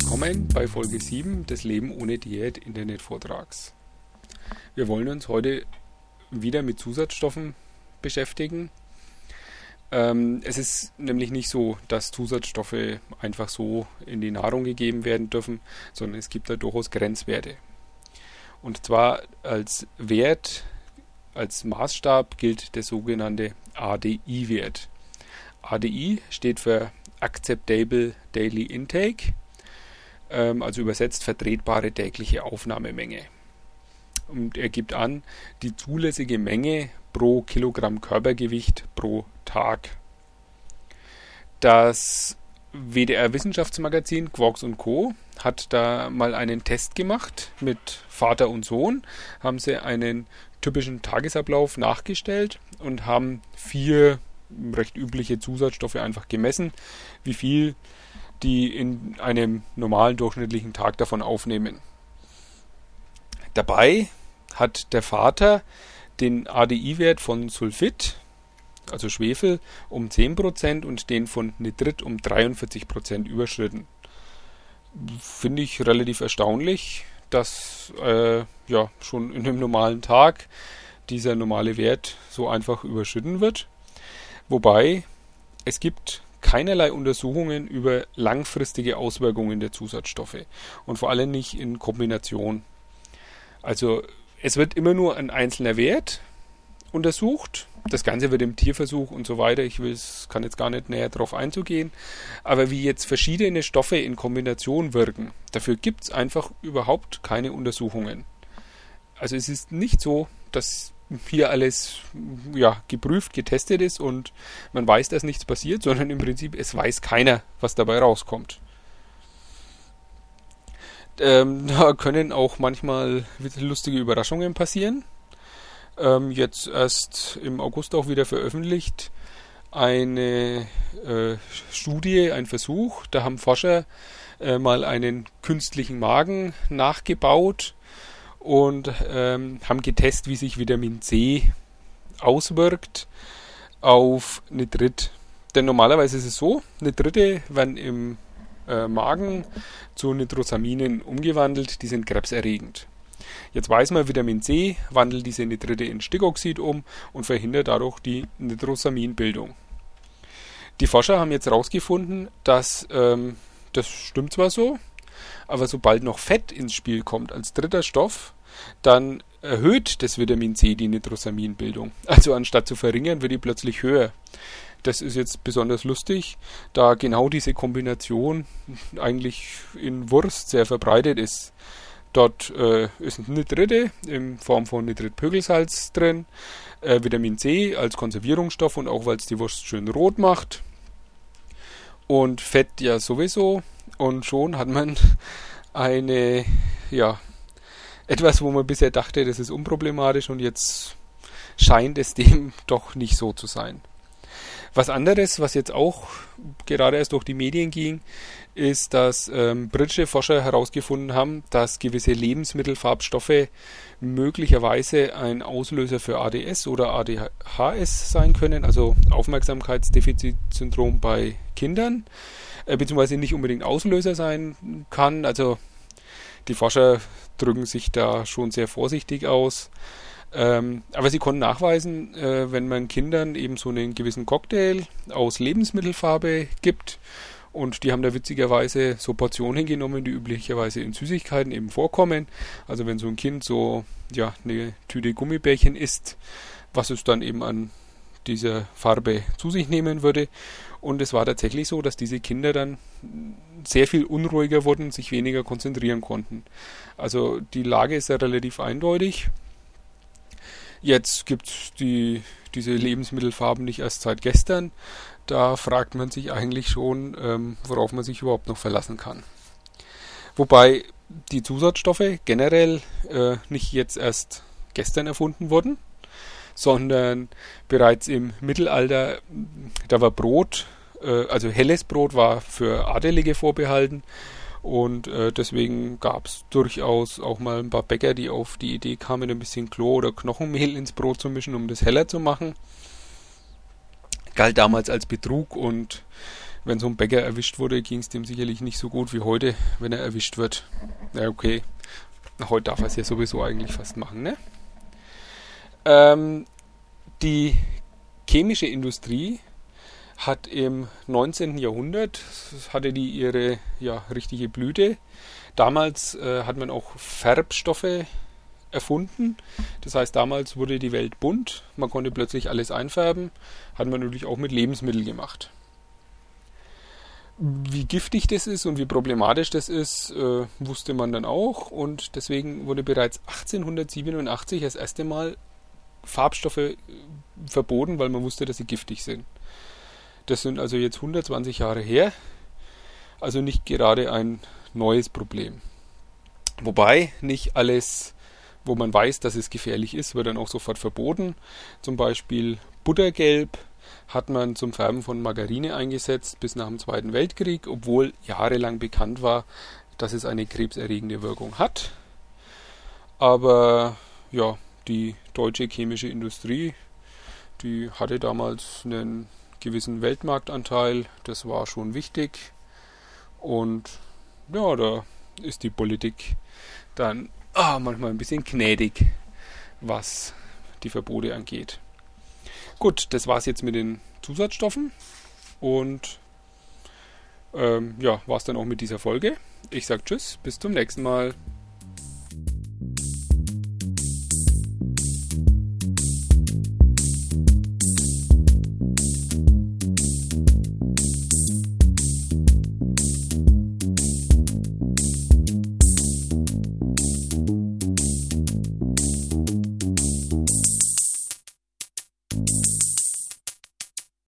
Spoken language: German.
Willkommen bei Folge 7 des Leben ohne Diät Internetvortrags. Wir wollen uns heute wieder mit Zusatzstoffen beschäftigen. Ähm, es ist nämlich nicht so, dass Zusatzstoffe einfach so in die Nahrung gegeben werden dürfen, sondern es gibt da durchaus Grenzwerte. Und zwar als Wert, als Maßstab gilt der sogenannte ADI-Wert. ADI steht für Acceptable Daily Intake, also übersetzt vertretbare tägliche Aufnahmemenge. Und er gibt an, die zulässige Menge pro Kilogramm Körpergewicht pro Tag. Das WDR Wissenschaftsmagazin Quarks und Co. hat da mal einen Test gemacht mit Vater und Sohn, haben sie einen typischen Tagesablauf nachgestellt und haben vier recht übliche Zusatzstoffe einfach gemessen, wie viel die in einem normalen durchschnittlichen Tag davon aufnehmen. Dabei hat der Vater den ADI-Wert von Sulfit, also Schwefel, um 10% und den von Nitrit um 43% überschritten. Finde ich relativ erstaunlich, dass äh, ja schon in einem normalen Tag dieser normale Wert so einfach überschritten wird. Wobei es gibt keinerlei Untersuchungen über langfristige Auswirkungen der Zusatzstoffe und vor allem nicht in Kombination. Also es wird immer nur ein einzelner Wert untersucht. Das Ganze wird im Tierversuch und so weiter. Ich kann jetzt gar nicht näher darauf einzugehen. Aber wie jetzt verschiedene Stoffe in Kombination wirken, dafür gibt es einfach überhaupt keine Untersuchungen. Also es ist nicht so, dass hier alles ja, geprüft, getestet ist und man weiß, dass nichts passiert, sondern im Prinzip es weiß keiner, was dabei rauskommt. Ähm, da können auch manchmal lustige Überraschungen passieren. Ähm, jetzt erst im August auch wieder veröffentlicht eine äh, Studie, ein Versuch. Da haben Forscher äh, mal einen künstlichen Magen nachgebaut und ähm, haben getestet, wie sich Vitamin C auswirkt auf Nitrit. Denn normalerweise ist es so, Nitrite werden im äh, Magen zu Nitrosaminen umgewandelt, die sind krebserregend. Jetzt weiß man, Vitamin C wandelt diese Nitrite in Stickoxid um und verhindert dadurch die Nitrosaminbildung. Die Forscher haben jetzt herausgefunden, dass ähm, das stimmt zwar so, aber sobald noch Fett ins Spiel kommt als dritter Stoff, dann erhöht das Vitamin C die Nitrosaminbildung. Also anstatt zu verringern, wird die plötzlich höher. Das ist jetzt besonders lustig, da genau diese Kombination eigentlich in Wurst sehr verbreitet ist. Dort äh, ist Nitrite in Form von Nitritpögelsalz drin, äh, Vitamin C als Konservierungsstoff und auch weil es die Wurst schön rot macht. Und Fett ja sowieso. Und schon hat man eine, ja, etwas, wo man bisher dachte, das ist unproblematisch und jetzt scheint es dem doch nicht so zu sein. Was anderes, was jetzt auch gerade erst durch die Medien ging, ist, dass ähm, britische Forscher herausgefunden haben, dass gewisse Lebensmittelfarbstoffe möglicherweise ein Auslöser für ADS oder ADHS sein können, also Aufmerksamkeitsdefizitsyndrom bei Kindern, äh, beziehungsweise nicht unbedingt Auslöser sein kann. Also die Forscher drücken sich da schon sehr vorsichtig aus. Ähm, aber sie konnten nachweisen, äh, wenn man Kindern eben so einen gewissen Cocktail aus Lebensmittelfarbe gibt, und die haben da witzigerweise so Portionen genommen, die üblicherweise in Süßigkeiten eben vorkommen. Also wenn so ein Kind so ja eine Tüte Gummibärchen isst, was es dann eben an dieser Farbe zu sich nehmen würde. Und es war tatsächlich so, dass diese Kinder dann sehr viel unruhiger wurden, sich weniger konzentrieren konnten. Also die Lage ist ja relativ eindeutig. Jetzt gibt es die, diese Lebensmittelfarben nicht erst seit gestern. Da fragt man sich eigentlich schon, ähm, worauf man sich überhaupt noch verlassen kann. Wobei die Zusatzstoffe generell äh, nicht jetzt erst gestern erfunden wurden, sondern bereits im Mittelalter, da war Brot, äh, also helles Brot war für Adelige vorbehalten und äh, deswegen gab es durchaus auch mal ein paar Bäcker, die auf die Idee kamen, ein bisschen Klo oder Knochenmehl ins Brot zu mischen, um das heller zu machen. Galt damals als Betrug und wenn so ein Bäcker erwischt wurde, ging es dem sicherlich nicht so gut wie heute, wenn er erwischt wird. Na okay, heute darf er es ja sowieso eigentlich fast machen, ne? Ähm, die chemische Industrie hat im 19. Jahrhundert, hatte die ihre ja, richtige Blüte. Damals äh, hat man auch Färbstoffe erfunden. Das heißt, damals wurde die Welt bunt, man konnte plötzlich alles einfärben, hat man natürlich auch mit Lebensmitteln gemacht. Wie giftig das ist und wie problematisch das ist, äh, wusste man dann auch und deswegen wurde bereits 1887 das erste Mal Farbstoffe äh, verboten, weil man wusste, dass sie giftig sind. Das sind also jetzt 120 Jahre her, also nicht gerade ein neues Problem. Wobei nicht alles, wo man weiß, dass es gefährlich ist, wird dann auch sofort verboten. Zum Beispiel Buttergelb hat man zum Färben von Margarine eingesetzt bis nach dem Zweiten Weltkrieg, obwohl jahrelang bekannt war, dass es eine krebserregende Wirkung hat. Aber ja, die deutsche chemische Industrie, die hatte damals einen gewissen Weltmarktanteil, das war schon wichtig. Und ja, da ist die Politik dann ah, manchmal ein bisschen gnädig, was die Verbote angeht. Gut, das war es jetzt mit den Zusatzstoffen und ähm, ja, war es dann auch mit dieser Folge. Ich sage Tschüss, bis zum nächsten Mal.